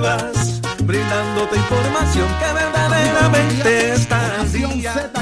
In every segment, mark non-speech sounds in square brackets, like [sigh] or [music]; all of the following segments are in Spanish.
exclusivas. Brindándote información que verdaderamente está al Nación día.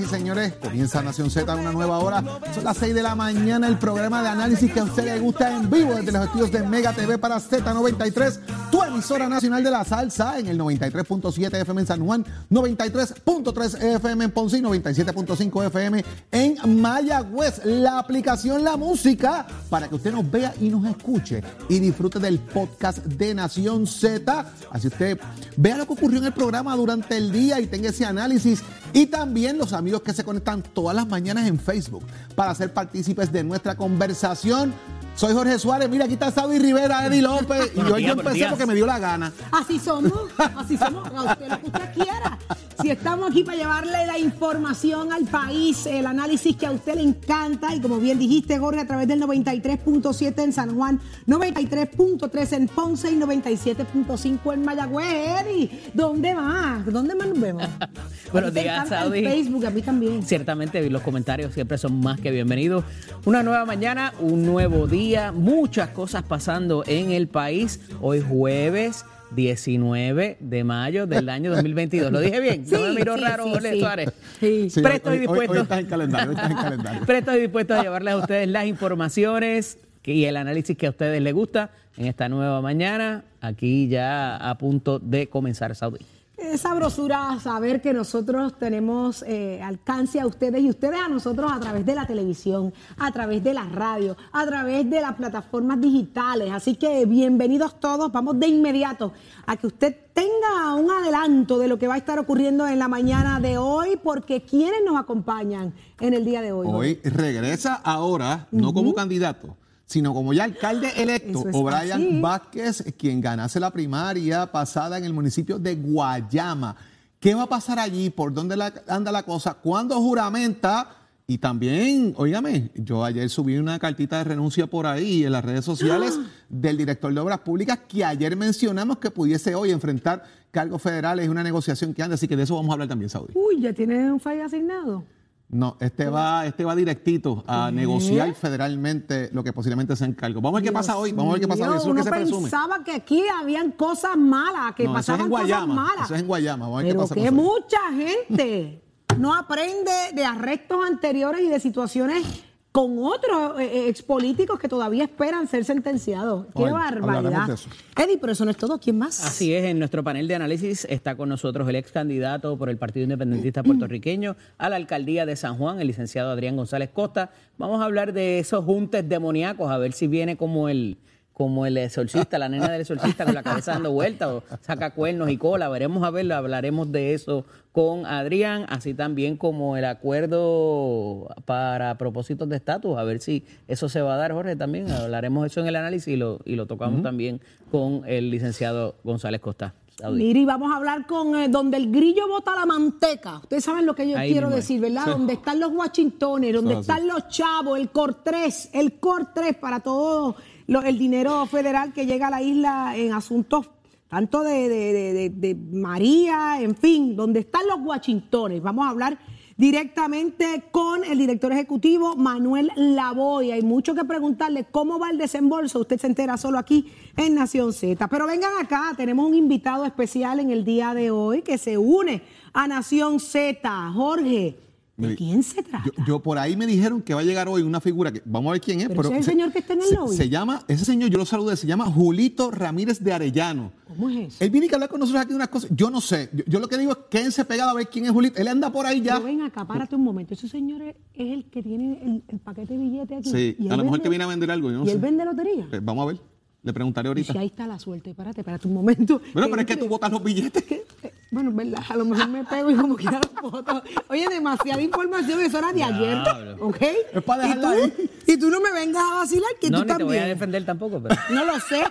Y señores. Comienza Nación Z una nueva hora. Son las 6 de la mañana. El programa de análisis que a usted le gusta en vivo desde los estudios de Mega TV para Z93, tu emisora nacional de la salsa en el 93.7 FM en San Juan, 93.3 FM en Ponce y 97.5 FM en Mayagüez. La aplicación La Música para que usted nos vea y nos escuche y disfrute del podcast de Nación Z. Así usted vea lo que ocurrió en el programa durante el día y tenga ese análisis. Y también los amigos que se conectan todas las mañanas en Facebook para ser partícipes de nuestra conversación. Soy Jorge Suárez, mira aquí está Saudi Rivera, Eddie [laughs] López y hoy yo empecé porque me dio la gana. Así somos, así somos, a usted lo que usted quiera. Si estamos aquí para llevarle la información al país, el análisis que a usted le encanta, y como bien dijiste, Jorge, a través del 93.7 en San Juan, 93.3 en Ponce y 97.5 en Mayagüez. Eddie, ¿dónde más? ¿Dónde más nos vemos? [laughs] Buenos días, Saudi. Facebook, a mí también. Ciertamente los comentarios siempre son más que bienvenidos. Una nueva mañana, un nuevo día, muchas cosas pasando en el país. Hoy jueves 19 de mayo del año 2022. ¿Lo dije bien? no me Sí, miró sí, raro, sí, Jorge sí. Suárez. Sí. Sí, Presto hoy, y hoy- dispuesto. hoy estás en calendario, hoy estás en calendario. [laughs] Presto y dispuesto a llevarles a ustedes las informaciones y el análisis que a ustedes les gusta en esta nueva mañana. Aquí ya a punto de comenzar Saudi. Es sabrosura saber que nosotros tenemos eh, alcance a ustedes y ustedes a nosotros a través de la televisión, a través de la radio, a través de las plataformas digitales. Así que bienvenidos todos. Vamos de inmediato a que usted tenga un adelanto de lo que va a estar ocurriendo en la mañana de hoy, porque quienes nos acompañan en el día de hoy. Hoy regresa ahora, no como candidato, sino como ya alcalde electo, es O'Brien así. Vázquez, quien ganase la primaria pasada en el municipio de Guayama. ¿Qué va a pasar allí? ¿Por dónde la- anda la cosa? ¿Cuándo juramenta? Y también, óigame, yo ayer subí una cartita de renuncia por ahí en las redes sociales [gasps] del director de Obras Públicas que ayer mencionamos que pudiese hoy enfrentar cargos federales y una negociación que anda, así que de eso vamos a hablar también, Saudi. Uy, ya tiene un fallo asignado. No, este va, este va directito a negociar federalmente lo que posiblemente sea en cargo. Vamos a ver qué pasa hoy. Vamos a ver qué pasa hoy. Eso es lo Uno que se presume. pensaba que aquí habían cosas malas, que No, eso es pasaban en cosas Guayama. malas. Eso es en Guayama. Vamos a ver qué pasa que mucha gente no aprende de arrestos anteriores y de situaciones con otros eh, eh, expolíticos que todavía esperan ser sentenciados. Qué barbaridad. Eddie, pero eso no es todo. ¿Quién más? Así es, en nuestro panel de análisis está con nosotros el ex candidato por el Partido Independentista [clears throat] Puertorriqueño a la alcaldía de San Juan, el licenciado Adrián González Costa. Vamos a hablar de esos juntes demoníacos, a ver si viene como el como el exorcista, la nena del exorcista con la cabeza dando vueltas o saca cuernos y cola. Veremos a ver, hablaremos de eso con Adrián, así también como el acuerdo para propósitos de estatus, a ver si eso se va a dar, Jorge, también. Hablaremos eso en el análisis y lo, y lo tocamos también con el licenciado González Costa. Miri, vamos a hablar con eh, donde el grillo bota la manteca. Ustedes saben lo que yo Ahí quiero decir, ¿verdad? Donde están los Washingtones, donde están los chavos, el COR 3, el COR 3 para todo el dinero federal que llega a la isla en asuntos tanto de- de- de María, en fin, donde están los Washingtones. Vamos a hablar directamente con el director ejecutivo Manuel Lavoy. Hay mucho que preguntarle cómo va el desembolso. Usted se entera solo aquí en Nación Z. Pero vengan acá, tenemos un invitado especial en el día de hoy que se une a Nación Z. Jorge, ¿de quién se trata? Yo, yo por ahí me dijeron que va a llegar hoy una figura que vamos a ver quién es. Pero ese es el señor que está en el se, lobby. se llama, ese señor yo lo saludé, se llama Julito Ramírez de Arellano. ¿Cómo es eso? Él viene a hablar con nosotros aquí de unas cosas. Yo no sé. Yo, yo lo que digo es quédense pegados a ver quién es Julito. Él anda por ahí ya. Pero ven acá, párate un momento. Ese señor es, es el que tiene el, el paquete de billetes aquí. Sí, Y a lo mejor vende- te viene a vender algo. Yo no ¿Y sé. él vende lotería? Pues vamos a ver. Le preguntaré Y ahorita. si ahí está la suerte, espérate, espérate un momento. Bueno, pero es que tú botas los billetes. Bueno, es verdad, a lo mejor me pego y como quiera [laughs] la foto. Oye, demasiada información, eso era de ayer. ¿ok? Es para y, dejarla tú, ahí. y tú no me vengas a vacilar, que no, tú ni te también. voy a defender tampoco, pero... No lo sé,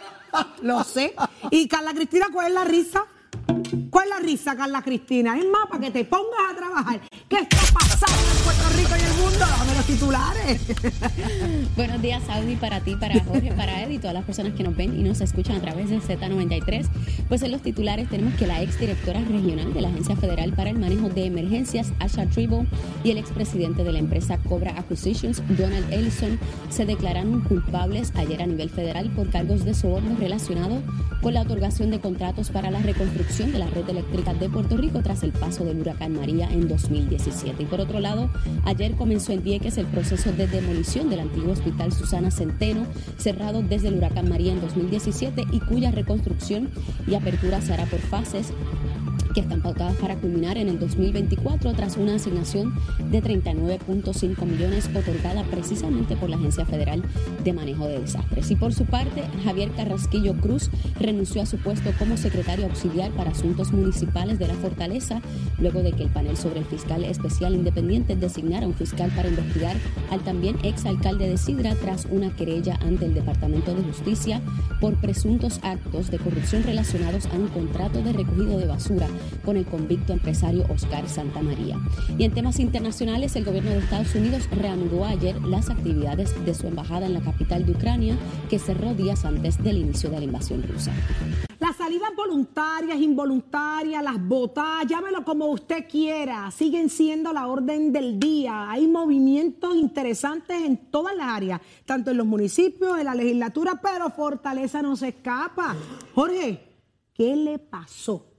lo sé. Y Carla Cristina, ¿cuál es la risa? ¿Cuál es la risa, Carla Cristina? Es más, para que te pongas a trabajar. ¿Qué está pasando en Puerto Rico y el mundo? Dame los titulares. [laughs] Buenos días, Saudi, para ti, para Jorge, para Ed y todas las personas que nos ven y nos escuchan a través de Z93. Pues en los titulares tenemos que la exdirectora regional de la Agencia Federal para el Manejo de Emergencias, Asha Tribble, y el expresidente de la empresa Cobra Acquisitions, Donald Ellison, se declararon culpables ayer a nivel federal por cargos de soborno relacionado con la otorgación de contratos para la reconstrucción de la red eléctrica de Puerto Rico tras el paso del huracán María en 2017. Y por otro lado, ayer comenzó en Vieques el proceso de demolición del antiguo hospital Susana Centeno, cerrado desde el huracán María en 2017 y cuya reconstrucción y apertura se hará por fases que están pautadas para culminar en el 2024 tras una asignación de 39.5 millones otorgada precisamente por la Agencia Federal de Manejo de Desastres. Y por su parte, Javier Carrasquillo Cruz renunció a su puesto como secretario auxiliar para asuntos municipales de la Fortaleza, luego de que el panel sobre el fiscal especial independiente designara un fiscal para investigar al también exalcalde de Sidra tras una querella ante el Departamento de Justicia por presuntos actos de corrupción relacionados a un contrato de recogido de basura con el convicto empresario Oscar Santamaría. Y en temas internacionales, el gobierno de Estados Unidos reanudó ayer las actividades de su embajada en la capital de Ucrania, que cerró días antes del inicio de la invasión rusa. Las salidas voluntarias, involuntarias, las botas, llámelo como usted quiera, siguen siendo la orden del día. Hay movimientos interesantes en todas las áreas, tanto en los municipios, en la legislatura, pero Fortaleza no se escapa. Jorge, ¿qué le pasó?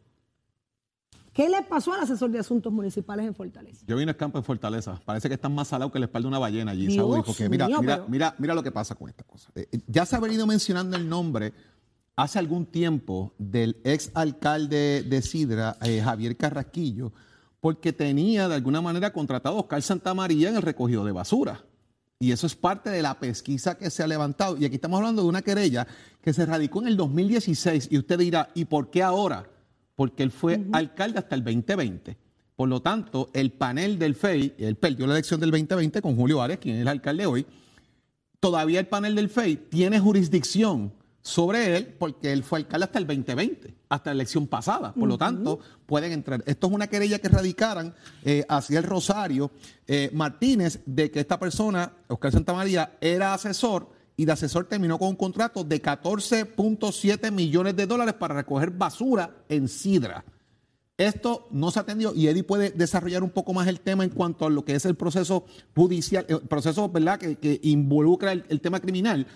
¿Qué le pasó al asesor de asuntos municipales en Fortaleza? Yo vine al campo en Fortaleza. Parece que están más salados que la espalda de una ballena allí, Dios Saudi, Porque mira, mío, mira, pero- mira, mira lo que pasa con esta cosa. Eh, eh, ya se ha venido mencionando el nombre hace algún tiempo del ex alcalde de Sidra, eh, Javier Carrasquillo, porque tenía de alguna manera contratado a Oscar Santamaría en el recogido de basura. Y eso es parte de la pesquisa que se ha levantado. Y aquí estamos hablando de una querella que se radicó en el 2016. Y usted dirá, ¿y por qué ahora? Porque él fue alcalde hasta el 2020. Por lo tanto, el panel del FEI, él perdió la elección del 2020 con Julio Arias, quien es el alcalde hoy, todavía el panel del FEI tiene jurisdicción sobre él porque él fue alcalde hasta el 2020, hasta la elección pasada. Por lo tanto, pueden entrar. Esto es una querella que radicaran eh, hacia el Rosario eh, Martínez de que esta persona, Oscar Santamaría, era asesor y de asesor terminó con un contrato de 14.7 millones de dólares para recoger basura en Sidra. Esto no se ha atendido y Eddie puede desarrollar un poco más el tema en cuanto a lo que es el proceso judicial, el proceso ¿verdad? Que, que involucra el, el tema criminal.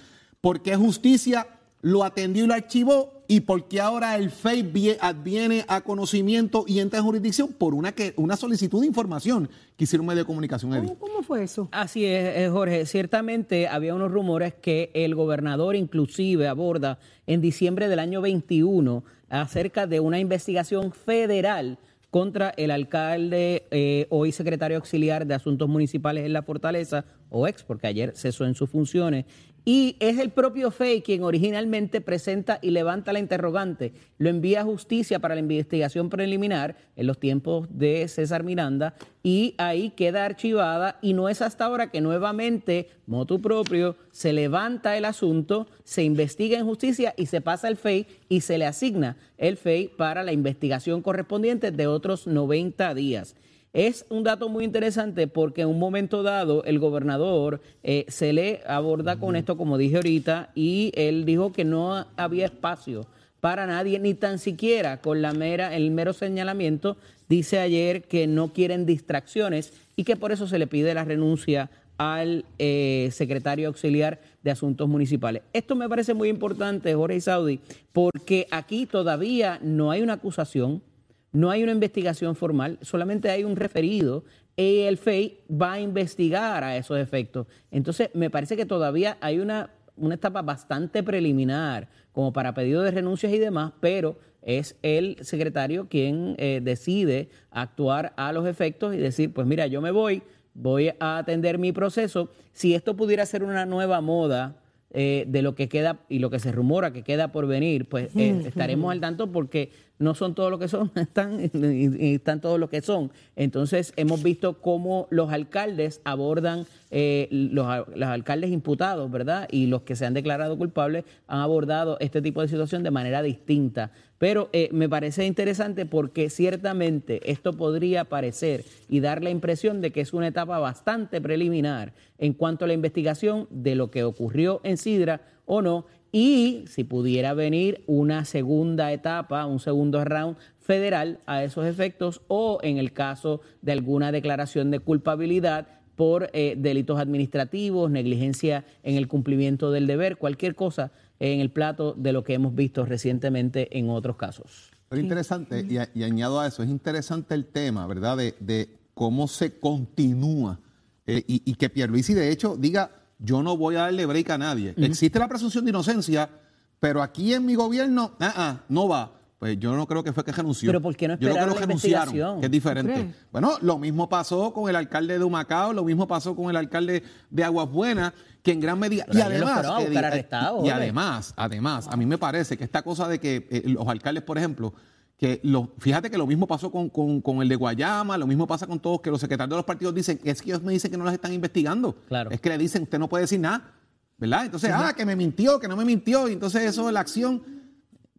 ¿Por qué justicia lo atendió y lo archivó? ¿Y por qué ahora el FEI vie- adviene a conocimiento y entra en jurisdicción? Por una, que, una solicitud de información que hicieron un medio de comunicación, Eddie. ¿Cómo, cómo fue eso? Así es, eh, Jorge. Ciertamente había unos rumores que el gobernador inclusive aborda en diciembre del año 21 acerca de una investigación federal contra el alcalde, eh, hoy secretario auxiliar de Asuntos Municipales en la Fortaleza, o ex, porque ayer cesó en sus funciones. Y es el propio FEI quien originalmente presenta y levanta la interrogante. Lo envía a justicia para la investigación preliminar en los tiempos de César Miranda y ahí queda archivada y no es hasta ahora que nuevamente, motu propio, se levanta el asunto, se investiga en justicia y se pasa al FEI y se le asigna el FEI para la investigación correspondiente de otros 90 días. Es un dato muy interesante porque en un momento dado el gobernador eh, se le aborda con esto, como dije ahorita, y él dijo que no había espacio para nadie, ni tan siquiera con la mera, el mero señalamiento. Dice ayer que no quieren distracciones y que por eso se le pide la renuncia al eh, secretario auxiliar de Asuntos Municipales. Esto me parece muy importante, Jorge Saudi, porque aquí todavía no hay una acusación, no hay una investigación formal, solamente hay un referido y el FEI va a investigar a esos efectos. Entonces, me parece que todavía hay una, una etapa bastante preliminar como para pedido de renuncias y demás, pero es el secretario quien eh, decide actuar a los efectos y decir, pues mira, yo me voy, voy a atender mi proceso. Si esto pudiera ser una nueva moda, eh, de lo que queda y lo que se rumora que queda por venir, pues eh, estaremos al tanto porque no son todo lo que son, [laughs] están, están todos lo que son. Entonces, hemos visto cómo los alcaldes abordan, eh, los, los alcaldes imputados, ¿verdad? Y los que se han declarado culpables han abordado este tipo de situación de manera distinta. Pero eh, me parece interesante porque ciertamente esto podría parecer y dar la impresión de que es una etapa bastante preliminar en cuanto a la investigación de lo que ocurrió en Sidra o no, y si pudiera venir una segunda etapa, un segundo round federal a esos efectos, o en el caso de alguna declaración de culpabilidad por eh, delitos administrativos, negligencia en el cumplimiento del deber, cualquier cosa en el plato de lo que hemos visto recientemente en otros casos. Pero interesante, y, a- y añado a eso, es interesante el tema, ¿verdad? De, de cómo se continúa eh, y, y que Pierluisi, de hecho, diga, yo no voy a darle break a nadie. Existe la presunción de inocencia, pero aquí en mi gobierno, ah, ah, no va. Pues yo no creo que fue que renunció. Pero ¿por qué no Yo creo que esperaron lo la renunciaron, investigación? que es diferente. Bueno, lo mismo pasó con el alcalde de Humacao, lo mismo pasó con el alcalde de Aguas Buenas, que en gran medida... Pero y los además, a Eddie, y además, además, a mí me parece que esta cosa de que eh, los alcaldes, por ejemplo, que lo, fíjate que lo mismo pasó con, con- con el de Guayama, lo mismo pasa con todos, que los secretarios de los partidos dicen, es que ellos me dicen que no las están investigando. Claro. Es que le dicen, usted no puede decir nada, ¿verdad? Entonces, ah, que me mintió, que no me mintió, y entonces eso es la acción.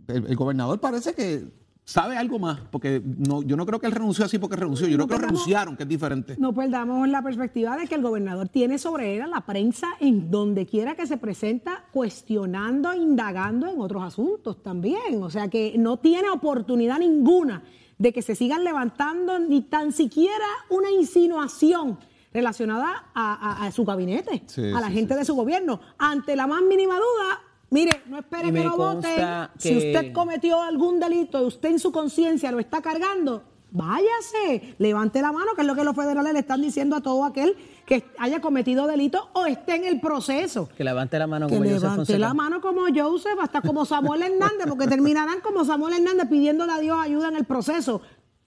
El, el gobernador parece que sabe algo más, porque no, yo no creo que él renunció así porque renunció, yo No creo que renunciaron, que es diferente. No perdamos la perspectiva de que el gobernador tiene sobre él a la prensa en donde quiera que se presenta, cuestionando, indagando en otros asuntos también. O sea que no tiene oportunidad ninguna de que se sigan levantando ni tan siquiera una insinuación relacionada a, a- a su gabinete, Sí, a la sí, gente sí, de su gobierno. Ante la más mínima duda, mire, no espere que lo voten. Si usted cometió algún delito y usted en su conciencia lo está cargando, váyase, levante la mano, que es lo que los federales le están diciendo a todo aquel que haya cometido delito o esté en el proceso. Que levante la mano Que como Joseph levante Fonseca. la mano como Joseph, hasta como Samuel Hernández, porque terminarán como Samuel Hernández pidiéndole a Dios ayuda en el proceso.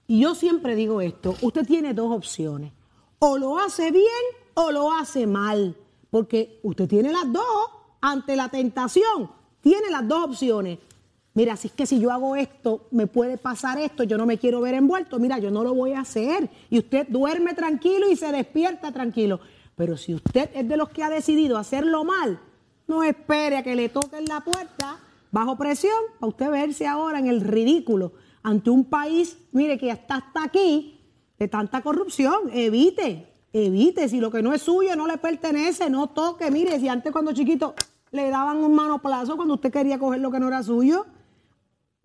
Y yo siempre digo esto, usted tiene dos opciones, o lo hace bien o lo hace mal, porque usted tiene las dos ante la tentación, tiene las dos opciones. Mira, si es que si yo hago esto, me puede pasar esto, yo no me quiero ver envuelto, mira, yo no lo voy a hacer. Y usted duerme tranquilo y se despierta tranquilo. Pero si usted es de los que ha decidido hacerlo mal, no espere a que le toquen la puerta bajo presión para usted verse ahora en el ridículo ante un país, mire, que hasta aquí de tanta corrupción. Evite, evite. Si lo que no es suyo no le pertenece, no toque. Mire, si antes cuando chiquito le daban un manoplazo cuando usted quería coger lo que no era suyo,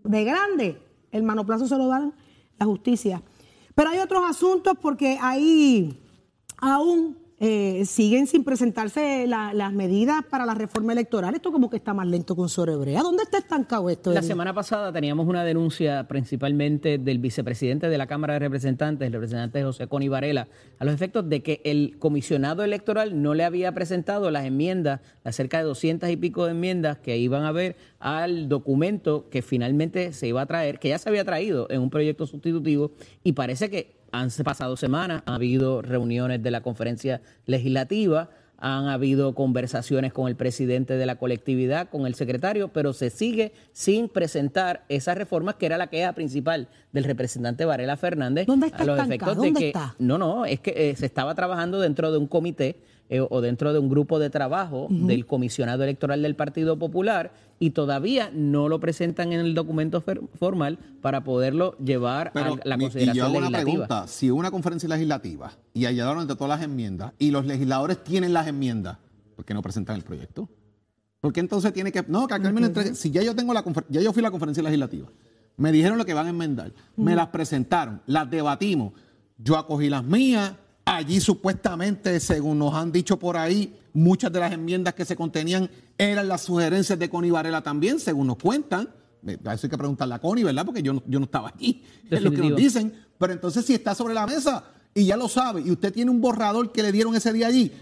de grande, el manoplazo se lo dan la justicia. Pero hay otros asuntos porque ahí aún eh, siguen sin presentarse la- las medidas para la reforma electoral. Esto como que está más lento que un sobrebrea. ¿Dónde está estancado esto? La semana pasada teníamos una denuncia principalmente del vicepresidente de la Cámara de Representantes, el representante José Coni Varela, a los efectos de que el comisionado electoral no le había presentado las enmiendas, las cerca de 200 y pico de enmiendas que iban a ver al documento que finalmente se iba a traer, que ya se había traído en un proyecto sustitutivo y parece que han pasado semanas, ha habido reuniones de la conferencia legislativa, han habido conversaciones con el presidente de la colectividad, con el secretario, pero se sigue sin presentar esas reformas que era la queja principal del representante Varela Fernández. ¿Dónde está a los estancado? efectos de ¿Dónde que está? no, no, es que eh, se estaba trabajando dentro de un comité eh, o dentro de un grupo de trabajo del comisionado electoral del Partido Popular y todavía no lo presentan en el documento formal para poderlo llevar Pero, a la mi- y consideración yo hago una legislativa. pregunta, si una conferencia legislativa y hallaron de todas las enmiendas y los legisladores tienen las enmiendas, ¿por qué no presentan el proyecto? ¿Por qué entonces tiene que no, que me entregue? Si ya yo tengo la ya yo fui a la conferencia legislativa. Me dijeron lo que van a enmendar, me las presentaron, las debatimos. Yo acogí las mías, allí supuestamente, según nos han dicho por ahí, muchas de las enmiendas que se contenían eran las sugerencias de Connie Varela también, según nos cuentan. Eso hay que preguntarle a Connie, ¿verdad? Porque yo no, yo no estaba allí. [laughs] Es lo que nos dicen. Pero entonces, si está sobre la mesa y ya lo sabe, y usted tiene un borrador que le dieron ese día allí,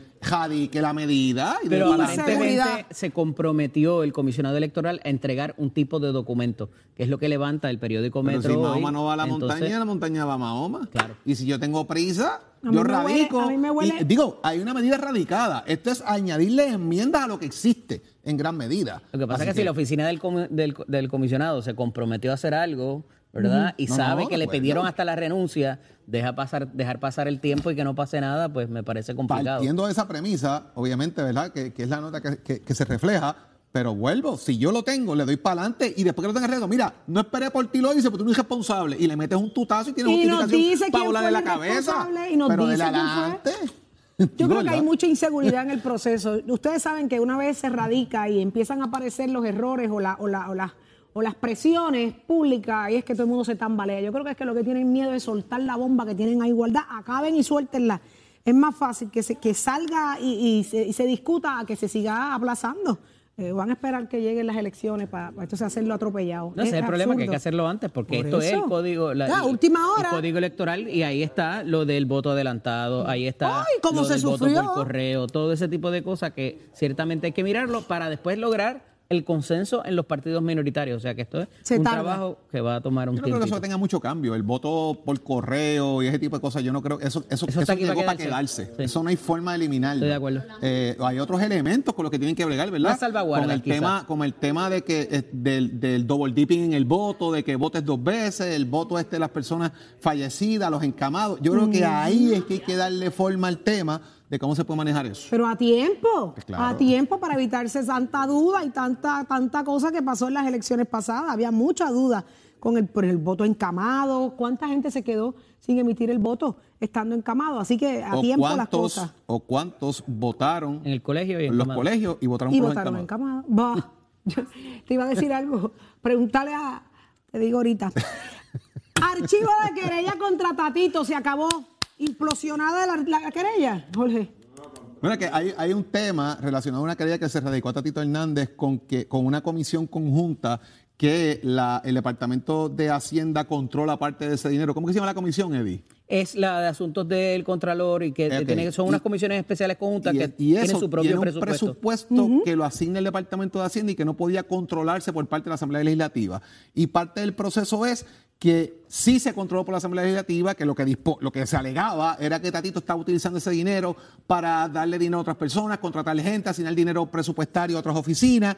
Que la medida y Pero aparentemente se comprometió el comisionado electoral a entregar un tipo de documento, que es lo que levanta el periódico Pero Metro. si hoy. Mahoma no va a la Entonces, montaña, la montaña va a Mahoma. Claro. Y si yo tengo prisa, A mí yo huele- radico. a mí me huele- y, digo, hay una medida radicada. Esto es añadirle enmiendas a lo que existe en gran medida. Lo que pasa Así es que, si la oficina del, del comisionado se comprometió a hacer algo, ¿verdad? Y No, sabe no, que de le pidieron hasta la renuncia, deja pasar, dejar pasar el tiempo y que no pase nada, pues me parece complicado. Partiendo de esa premisa, obviamente, ¿verdad? Que, que es la nota que, que- que se refleja. Pero vuelvo, si yo lo tengo, le doy para adelante y después que lo tenga arreglado, mira, no esperé por ti, lo hice, porque tú eres irresponsable. Y le metes un tutazo y tienes Y nos justificación dice para fue la cabeza. y nos pero dice de adelante. Yo creo que hay mucha inseguridad en el proceso. Ustedes saben que una vez se radica y empiezan a aparecer los errores o, la- o, la- o, la- o las presiones públicas, y es que todo el mundo se tambalea. Yo creo que es que lo que tienen miedo es soltar la bomba que tienen a igualdad, acaben y suéltenla. Es más fácil que, se, que salga y, y se, y se discuta a que se siga aplazando. Eh, van a esperar que lleguen las elecciones para, para entonces hacerlo atropellado. No, ese es el problema, que hay que absurdo. hacerlo antes, porque Por esto es el código, la- última hora. el código electoral y ahí está lo del voto adelantado, ahí está Ay, cómo lo se del voto por correo, todo ese tipo de cosas que ciertamente hay que mirarlo para después lograr el consenso en los partidos minoritarios. O sea que esto es Se un tarda. trabajo que va a tomar un Yo no creo que tiempo. eso tenga mucho cambio. El voto por correo y ese tipo de cosas, yo no creo que eso, eso, Eso eso, llegó para para quedarse. quedarse. Sí. Eso no hay forma de eliminarlo. Estoy de acuerdo. Eh, hay otros elementos con los que tienen que bregar, ¿verdad? Con el tema, como el tema de que eh, del, del double dipping en el voto, de que votes dos veces, el voto este de las personas fallecidas, los encamados. Yo creo que ahí es que hay que darle forma al tema de cómo se puede manejar eso. Pero a tiempo, Pues claro. a tiempo para evitarse tanta duda y tanta, tanta cosa que pasó en las elecciones pasadas. Había mucha duda con el, por el voto encamado. ¿Cuánta gente se quedó sin emitir el voto estando encamado? Así que a o tiempo las cuántos, cosas. o cuántos votaron En el colegio y en los Camado. colegios y votaron Y por votaron. Bah, yo te iba a decir algo. Pregúntale a, te digo ahorita. [laughs] Archivo de querella contra Tatito, se acabó. Implosionada la, la querella, Jorge. Mira que hay, hay un tema relacionado a una querella que se radicó a Tatito Hernández con, que, con una comisión conjunta que la- el Departamento de Hacienda controla parte de ese dinero. ¿Cómo que se llama la comisión, Eddie? Es la de asuntos del Contralor y que Ok. tiene- son unas Y- comisiones especiales conjuntas Y, que y tienen eso su propio tiene un presupuesto. presupuesto que lo asigna el Departamento de Hacienda y que no podía controlarse por parte de la Asamblea Legislativa. Y parte del proceso es que sí se controló por la Asamblea Legislativa, que lo que, lo que se alegaba era que Tatito estaba utilizando ese dinero para darle dinero a otras personas, contratar gente, asignar dinero presupuestario a otras oficinas.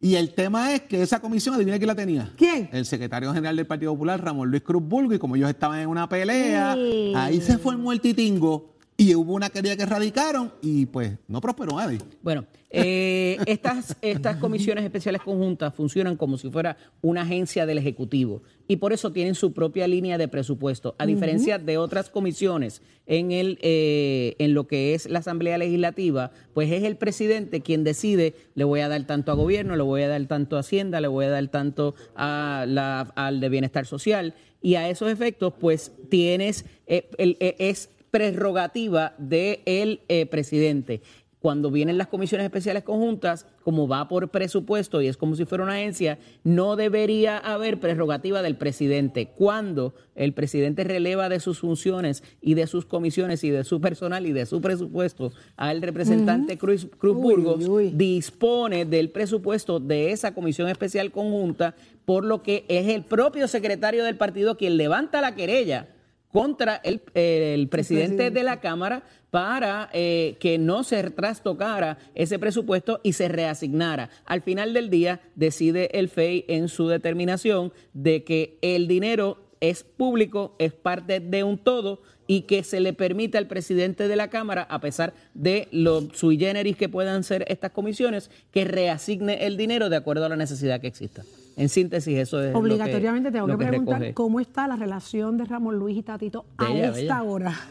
Y el tema es que esa comisión, adivina quién la tenía. ¿Quién? El secretario general del Partido Popular, Ramón Luis Cruz Bulgo, y como ellos estaban en una pelea, Sí. ahí se formó el titingo y hubo una querella que radicaron y pues no prosperó nadie. Bueno, eh, estas, estas comisiones especiales conjuntas funcionan como si fuera una agencia del Ejecutivo y por eso tienen su propia línea de presupuesto, a diferencia de otras comisiones en, el, eh, en lo que es la Asamblea Legislativa, pues es el presidente quien decide, le voy a dar tanto a gobierno, le voy a dar tanto a Hacienda, le voy a dar tanto a la, al de Bienestar Social y a esos efectos, pues tienes, eh, el- eh, es prerrogativa del presidente. Cuando vienen las comisiones especiales conjuntas, como va por presupuesto y es como si fuera una agencia, no debería haber prerrogativa del presidente. Cuando el presidente releva de sus funciones y de sus comisiones y de su personal y de su presupuesto al representante Cruz, Cruz Uy, Burgos, uy. dispone del presupuesto de esa comisión especial conjunta, por lo que es el propio secretario del partido quien levanta la querella contra el, el presidente presidente. de la Cámara para eh, que no se trastocara ese presupuesto y se reasignara. Al final del día decide el FEI en su determinación de que el dinero es público, es parte de un todo y que se le permite al presidente de la Cámara, a pesar de lo sui generis que puedan ser estas comisiones, que reasigne el dinero de acuerdo a la necesidad que exista. En síntesis, eso es lo que- Obligatoriamente tengo lo que preguntar recoge. cómo está la relación de Ramón Luis y Tatito a esta bella. hora. [laughs]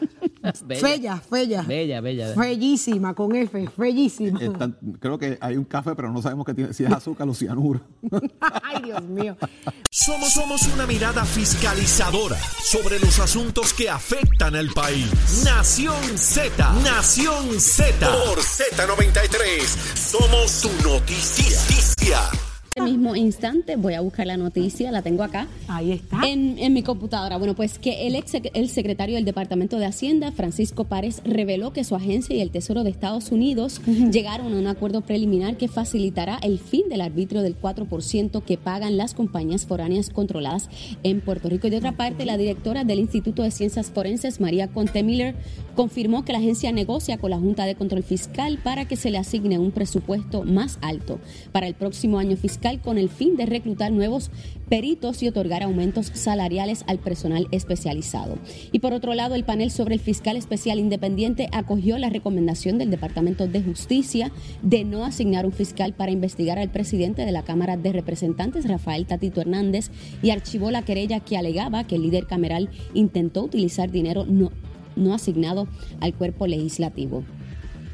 Bella. Fella, fella. Bella, bella. Fellísima, con F, fellísima. Están- creo que hay un café, pero no sabemos que tiene, si es azúcar o cianuro. [laughs] Ay, Dios mío. Somos, somos una mirada fiscalizadora sobre los asuntos que afectan al país. Nación Z, Nación Z. Por Z93, somos tu noticia. El mismo instante voy a buscar la noticia, la tengo acá. Ahí está. En, en mi computadora. Bueno, pues que el ex el secretario del Departamento de Hacienda, Francisco Párez, reveló que su agencia y el Tesoro de Estados Unidos llegaron a un acuerdo preliminar que facilitará el fin del arbitrio del 4% que pagan las compañías foráneas controladas en Puerto Rico. Y de otra parte, la directora del Instituto de Ciencias Forenses, María Conte Miller, confirmó que la agencia negocia con la Junta de Control Fiscal para que se le asigne un presupuesto más alto para el próximo año fiscal con el fin de reclutar nuevos peritos y otorgar aumentos salariales al personal especializado. Y por otro lado, el panel sobre el fiscal especial independiente acogió la recomendación del Departamento de Justicia de no asignar un fiscal para investigar al presidente de la Cámara de Representantes, Rafael Tatito Hernández, y archivó la querella que alegaba que el líder cameral intentó utilizar dinero no, no asignado al cuerpo legislativo.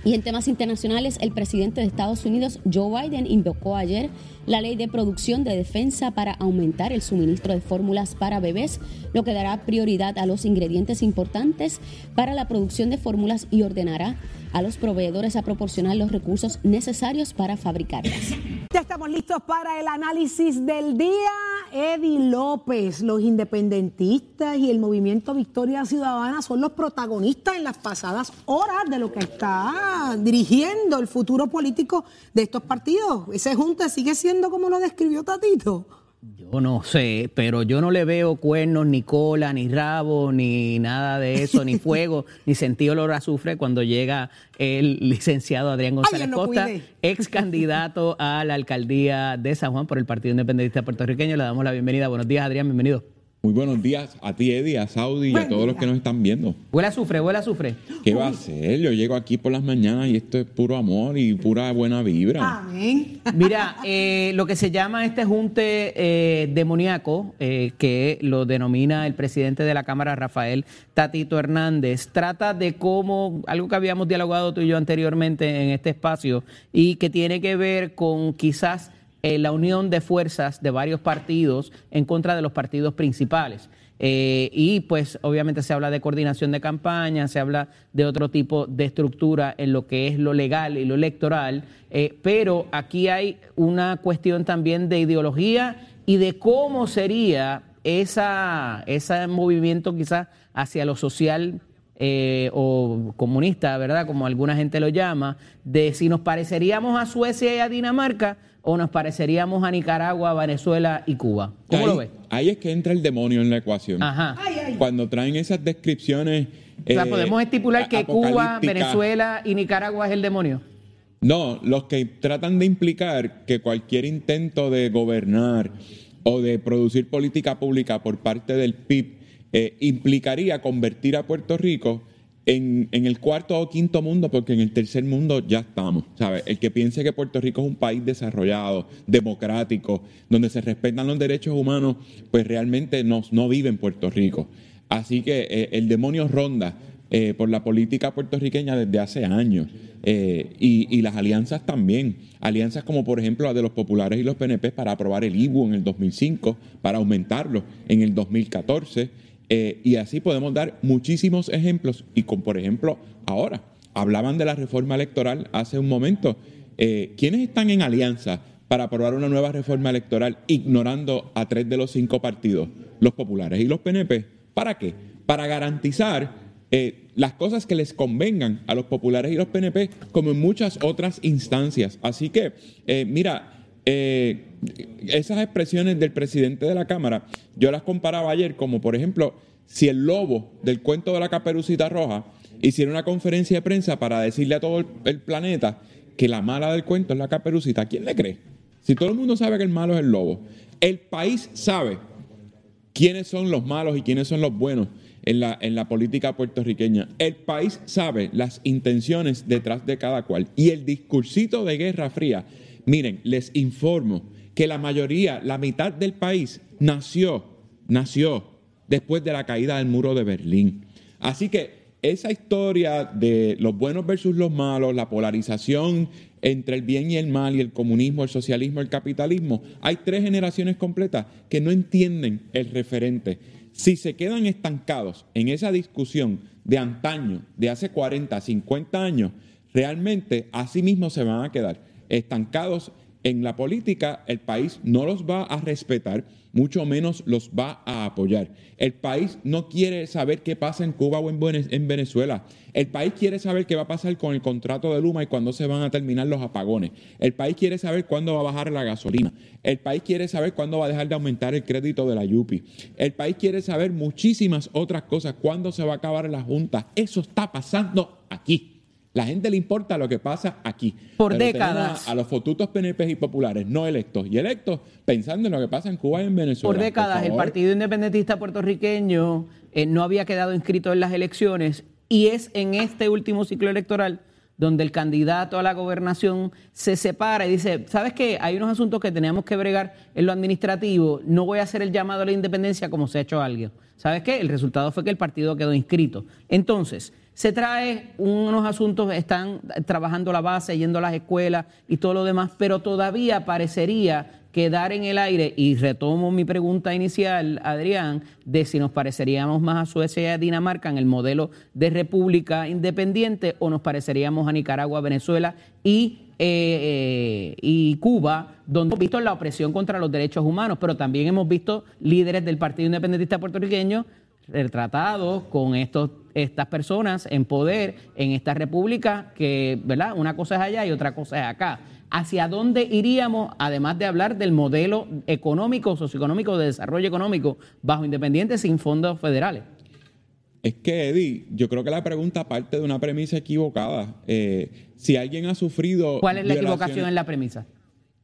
Y en temas internacionales, el presidente de Estados Unidos, Joe Biden, invocó ayer la ley de producción de defensa para aumentar el suministro de fórmulas para bebés, lo que dará prioridad a los ingredientes importantes para la producción de fórmulas y ordenará a los proveedores a proporcionar los recursos necesarios para fabricarlas. Ya estamos listos para el análisis del día. Eddie López, los independentistas y el movimiento Victoria Ciudadana son los protagonistas en las pasadas horas de lo que está dirigiendo el futuro político de estos partidos. Ese junta sigue siendo como lo describió Tatito. Yo no sé, pero yo no le veo cuernos, ni cola, ni rabo, ni nada de eso, ni [laughs] fuego, ni sentido olor a azufre cuando llega el licenciado Adrián González Costa, ex candidato a la alcaldía de San Juan por el Partido Independentista Puertorriqueño. Le damos la bienvenida. Buenos días, Adrián, bienvenido. Muy buenos días a ti, Eddie, a Saudi y a todos los que nos están viendo. Huele a azufre, huele a azufre. ¿Qué va a ser? Yo llego aquí por las mañanas y esto es puro amor y pura buena vibra. Amén. [laughs] Mira, eh, lo que se llama este junte eh, demoníaco, eh, que lo denomina el presidente de la Cámara, Rafael Tatito Hernández, trata de cómo, algo que habíamos dialogado tú y yo anteriormente en este espacio, y que tiene que ver con quizás eh, la unión de fuerzas de varios partidos en contra de los partidos principales. Eh, y pues obviamente se habla de coordinación de campaña, se habla de otro tipo de estructura en lo que es lo legal y lo electoral, eh, pero aquí hay una cuestión también de ideología y de cómo sería esa, ese movimiento quizás hacia lo social o comunista, ¿verdad? Como alguna gente lo llama, de si nos pareceríamos a Suecia y a Dinamarca, o nos pareceríamos a Nicaragua, Venezuela y Cuba? ¿Cómo ahí, lo ves? Ahí es que entra el demonio en la ecuación. Ajá. Cuando traen esas descripciones. O sea, eh, podemos estipular que Cuba. Venezuela y Nicaragua es el demonio. No, los que tratan de implicar que cualquier intento de gobernar o de producir política pública por parte del PIB eh, implicaría convertir a Puerto Rico en, en el cuarto o quinto mundo, porque en el tercer mundo ya estamos. ¿sabes? El que piense que Puerto Rico es un país desarrollado, democrático, donde se respetan los derechos humanos, pues realmente no, no vive en Puerto Rico. Así que eh, el demonio ronda eh, por la política puertorriqueña desde hace años. Eh, y, y las alianzas también. Alianzas como por ejemplo la de los populares y los PNP para aprobar el IBU en el 2005, para aumentarlo en el 2014. Eh, y así podemos dar muchísimos ejemplos. Y con, por ejemplo, ahora, hablaban de la reforma electoral hace un momento. Eh, ¿Quiénes están en alianza para aprobar una nueva reforma electoral ignorando a tres de los cinco partidos, los populares y los PNP? ¿Para qué? Para garantizar eh, las cosas que les convengan a los populares y los PNP, como en muchas otras instancias. Así que, mira, eh, esas expresiones del presidente de la Cámara, yo las comparaba ayer como, por ejemplo, si el lobo del cuento de la caperucita roja hiciera una conferencia de prensa para decirle a todo el, planeta que la mala del cuento es la caperucita, ¿a quién le cree? Si todo el mundo sabe que el malo es el lobo, el país sabe quiénes son los malos y quiénes son los buenos en la, en la política puertorriqueña. El país sabe las intenciones detrás de cada cual. Y el discursito de Guerra Fría, miren, les informo que la mayoría, la mitad del país nació, nació después de la caída del muro de Berlín. Así que esa historia de los buenos versus los malos, la polarización entre el bien y el mal y el comunismo, el socialismo, el capitalismo, hay tres generaciones completas que no entienden el referente. Si se quedan estancados en esa discusión de antaño, de hace 40, 50 años, realmente así mismo se van a quedar estancados en la política, el país no los va a respetar, mucho menos los va a apoyar. El país no quiere saber qué pasa en Cuba o en Vene- en Venezuela. El país quiere saber qué va a pasar con el contrato de Luma y cuándo se van a terminar los apagones. El país quiere saber cuándo va a bajar la gasolina. El país quiere saber cuándo va a dejar de aumentar el crédito de la Yupi. El país quiere saber muchísimas otras cosas, cuándo se va a acabar la Junta. Eso está pasando aquí. La gente le importa lo que pasa aquí. Por décadas. A, a los fotutos PNP y populares, no electos, y electos pensando en lo que pasa en Cuba y en Venezuela. Por décadas el. Partido Independentista Puertorriqueño eh, no había quedado inscrito en las elecciones y es en este último ciclo electoral donde el candidato a la gobernación se separa y dice, ¿sabes qué? Hay unos asuntos que tenemos que bregar en lo administrativo, no voy a hacer el llamado a la independencia como se ha hecho alguien. ¿Sabes qué? El resultado fue que el partido quedó inscrito. Entonces, se trae unos asuntos, están trabajando la base, yendo a las escuelas y todo lo demás, pero todavía parecería quedar en el aire, y retomo mi pregunta inicial, Adrián, de si nos pareceríamos más a Suecia y a Dinamarca en el modelo de república independiente o nos pareceríamos a Nicaragua, Venezuela y, eh, eh, y Cuba, donde hemos visto la opresión contra los derechos humanos, pero también hemos visto líderes del Partido Independentista puertorriqueño retratados con estos estas personas en poder en esta república que, ¿verdad? Una cosa es allá y otra cosa es acá. ¿Hacia dónde iríamos, además de hablar del modelo económico, socioeconómico, de desarrollo económico bajo independiente sin fondos federales? Es que, Eddie, yo creo que la pregunta parte de una premisa equivocada. Eh, si alguien ha sufrido. ¿Cuál es la equivocación en la premisa?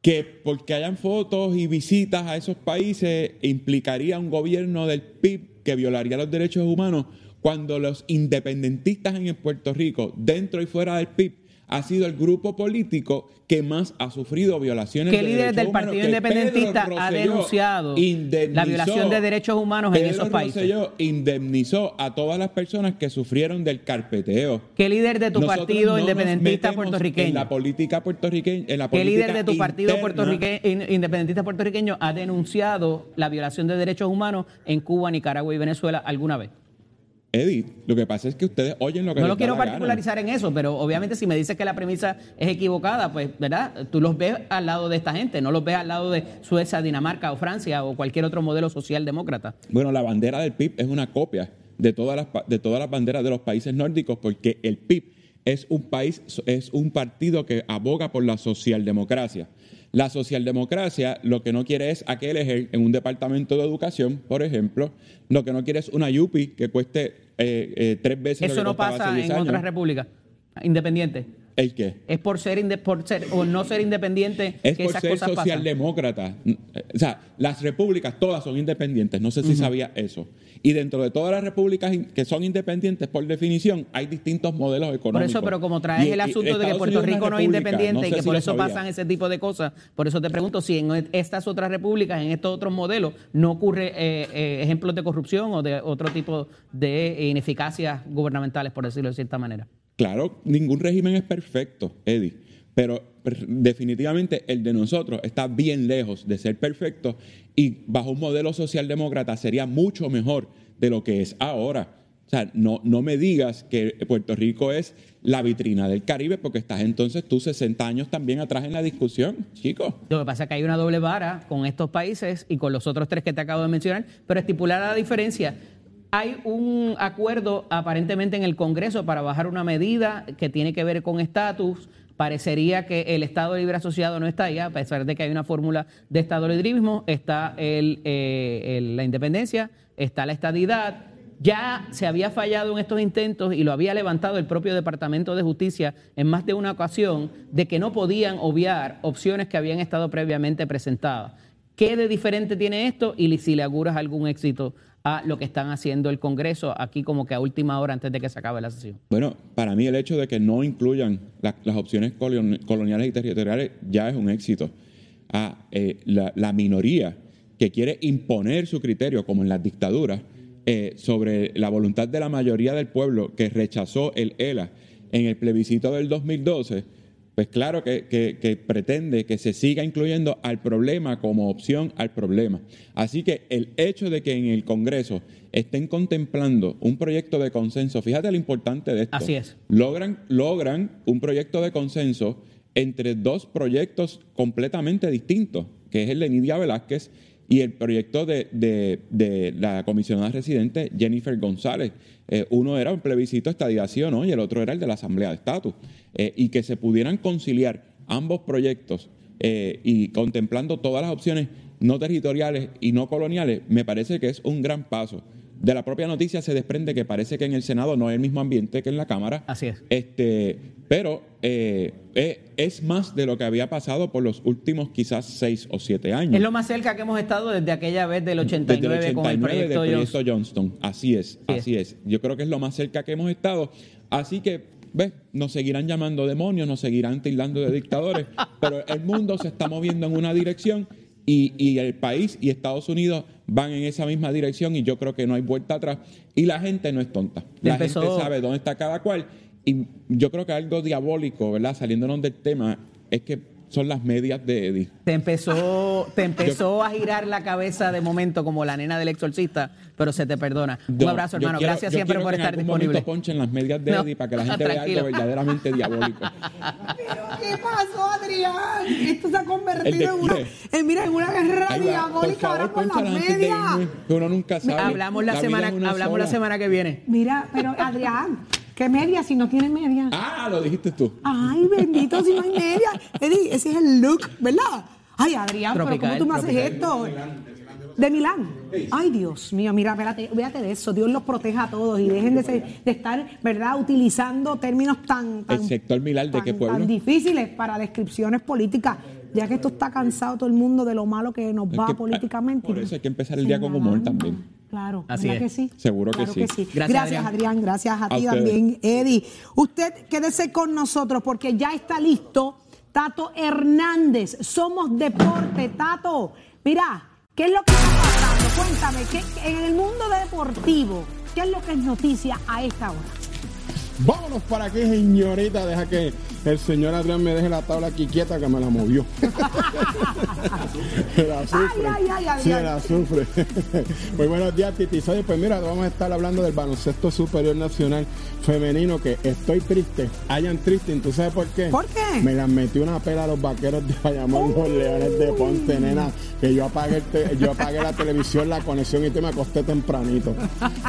Que porque hayan fotos y visitas a esos países implicaría un gobierno del PIB que violaría los derechos humanos cuando los independentistas en Puerto Rico, dentro y fuera del PIB, ha sido el grupo político que más ha sufrido violaciones ¿Qué de líder derechos del Partido Independentista ha denunciado la violación de derechos humanos en esos países? Rosselló indemnizó a todas las personas que sufrieron del carpeteo. ¿Qué líder de tu Nosotros partido no independentista metemos En puertorriqueño? la política puertorriqueña. En la ¿Qué líder de tu partido interna. puertorrique- in- independentista puertorriqueño ha denunciado la violación de derechos humanos en Cuba, Nicaragua y Venezuela alguna vez? Eddie, lo que pasa es que ustedes oyen lo que No les lo da quiero la gana. particularizar en eso, pero obviamente si me dices que la premisa es equivocada, pues, ¿verdad? Tú los ves al lado de esta gente, no los ves al lado de Suecia, Dinamarca o Francia o cualquier otro modelo socialdemócrata. Bueno, la bandera del PIB es una copia de todas las de todas las banderas de los países nórdicos porque el PIB es un país es un partido que aboga por la socialdemocracia. La socialdemocracia lo que no quiere es aquel ejer en un departamento de educación, por ejemplo, lo que no quiere es una yupi que cueste eh, eh, tres veces lo Eso que no hace pasa 10 en años. otras repúblicas independientes. ¿El qué? Es por ser, por ser o no ser independiente Es que por esas ser cosas pasan. socialdemócrata. O sea, las repúblicas todas son independientes. No sé si sabía eso. Y dentro de todas las repúblicas que son independientes, por definición, hay distintos modelos Por económicos. eso, pero como traes Y- el y asunto de que Puerto Unidos Rico no es independiente no y que si por eso sabía. pasan ese tipo de cosas, por eso te pregunto si en estas otras repúblicas, en estos otros modelos, no ocurre eh, eh, ejemplos de corrupción o de otro tipo de ineficacias gubernamentales, por decirlo de cierta manera. Claro, ningún régimen es perfecto, Eddie. Pero per- definitivamente el de nosotros está bien lejos de ser perfecto y bajo un modelo socialdemócrata sería mucho mejor de lo que es ahora. O sea, no, no me digas que Puerto Rico es la vitrina del Caribe porque estás entonces tú 60 años también atrás en la discusión, chicos. Lo que pasa es que hay una doble vara con estos países y con los otros tres que te acabo de mencionar, pero estipular la diferencia. Hay un acuerdo aparentemente en el Congreso para bajar una medida que tiene que ver con estatus. Parecería que el Estado Libre Asociado no está ahí, a pesar de que hay una fórmula de Estado Librismo, está eh, la independencia, está la estadidad, ya se había fallado en estos intentos y lo había levantado el propio Departamento de Justicia en más de una ocasión de que no podían obviar opciones que habían estado previamente presentadas. ¿Qué de diferente tiene esto y si le auguras algún éxito a lo que están haciendo el Congreso aquí como que a última hora antes de que se acabe la sesión? Bueno, para mí el hecho de que no incluyan la- las opciones colon- coloniales y territoriales ya es un éxito. Ah, eh, la, la minoría que quiere imponer su criterio, como en las dictaduras, eh, sobre la voluntad de la mayoría del pueblo que rechazó el ELA en el plebiscito del 2012, pues claro que, que- que pretende que se siga incluyendo al problema como opción al problema. Así que el hecho de que en el Congreso estén contemplando un proyecto de consenso, fíjate lo importante de esto. Así es. Logran, logran un proyecto de consenso entre dos proyectos completamente distintos, que es el de Nidia Velázquez y el proyecto de, de- de la comisionada residente Jennifer González. Eh, uno era un plebiscito o no y el otro era el de la Asamblea de Estatus. Eh, y que se pudieran conciliar ambos proyectos eh, y contemplando todas las opciones no territoriales y no coloniales, me parece que es un gran paso. De la propia noticia se desprende que parece que en el Senado no es el mismo ambiente que en la Cámara. Así es. Este, pero eh, eh, es más de lo que había pasado por los últimos quizás seis o siete años. Es lo más cerca que hemos estado desde aquella vez del 89, Desde el con el 89 proyecto, del Johnston. Así es, Sí. así es. Yo creo que es lo más cerca que hemos estado. Así que, ¿ves? Nos seguirán llamando demonios, nos seguirán tildando de dictadores, [laughs] pero el mundo se está moviendo en una dirección y, y el país y Estados Unidos van en esa misma dirección y yo creo que no hay vuelta atrás. Y la gente no es tonta. La Empezó- gente sabe dónde está cada cual. Y yo creo que algo diabólico, ¿verdad? Saliéndonos del tema, es que son las medias de Eddie. Te empezó, te empezó a girar la cabeza de momento como la nena del exorcista, pero se te perdona. Un No, abrazo, yo hermano. quiero- Gracias yo siempre por que en estar algún disponible. momento ponchen las medias de No, Eddie para que la gente [laughs] vea algo verdaderamente diabólico. Pero, [laughs] ¿qué pasó, Adrián? Esto se ha ¿El convertido en una, en, mira, en una guerra diabólica ahora por las medias. irme, que uno nunca sabe. Hablamos la, vida semana, hablamos la semana que viene. Mira, pero Adrián, ¿qué media si no tiene media? Ah, lo dijiste tú. Ay, bendito si no hay media. Eddie, ese es el look, ¿verdad? Ay, Adrián, Tropical, pero ¿cómo tú me haces esto? De Milán. Ay, Dios mío, mira, espérate, fíjate de eso. Dios los proteja a todos y dejen de, ser- de estar, ¿verdad?, utilizando términos tan, tan, El sector Milán, ¿de qué pueblo? tan difíciles para descripciones políticas, ya que esto está cansado todo el mundo de lo malo que nos Es va que- políticamente. por eso hay que empezar el día con humor también. Claro, Así ¿verdad es. que sí? Seguro que Claro sí. Gracias, Gracias, Adrián. Adrián. Gracias a, A ti ustedes. también, Eddie. Usted quédese con nosotros porque ya está listo Tato Hernández. Somos deporte, Tato. Mira, ¿qué es lo que está pasando? Cuéntame, ¿qué, qué- en el mundo deportivo, ¿qué es lo que es noticia a esta hora? Vámonos para aquí, señorita. Deja que el señor Adrián me deje la tabla aquí quieta que me la movió. [laughs] la sufre. Ay, ay, ay, la sufre. [laughs] Muy buenos días, Titi. Pues mira, vamos a estar hablando del baloncesto superior nacional femenino que estoy triste. Hayan triste. ¿Tú sabes por qué? ¿Por qué? Me las metió una pela a los vaqueros de Bayamón, los leones de Ponce, nena. Que yo apagué, el te- yo apagué la televisión, la conexión y te me acosté tempranito.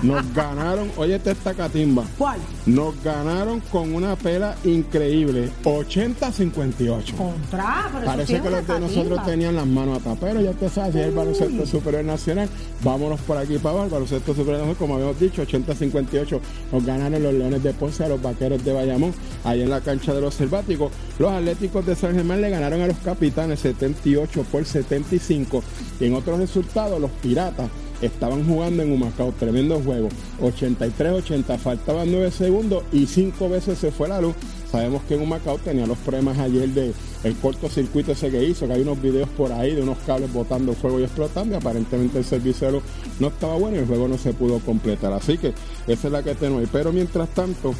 Nos ganaron, oye, esta catimba. ¿Cuál? Nos ganaron con una pela increíble, 80-58. Contra, pero Parece que los de nosotros tenían las manos atadas, pero ya te sabes, es el baloncesto superior nacional, vámonos por aquí para abajo, el baloncesto superior nacional, como habíamos dicho, 80-58 nos ganaron los De Ponce a los Vaqueros de Bayamón, ahí en la cancha de los Selváticos. Los Atléticos de San Germán le ganaron a los Capitanes 78 por 75 y en otros resultados los Piratas estaban jugando en Humacao, tremendo juego, 83-80, faltaban 9 segundos y 5 veces se fue la luz. Sabemos que en Humacao tenía los problemas ayer de el cortocircuito ese que hizo, que hay unos videos por ahí de unos cables botando fuego y explotando aparentemente el luz no estaba bueno y el juego no se pudo completar. Así que esa es la que tenemos. Pero mientras tanto,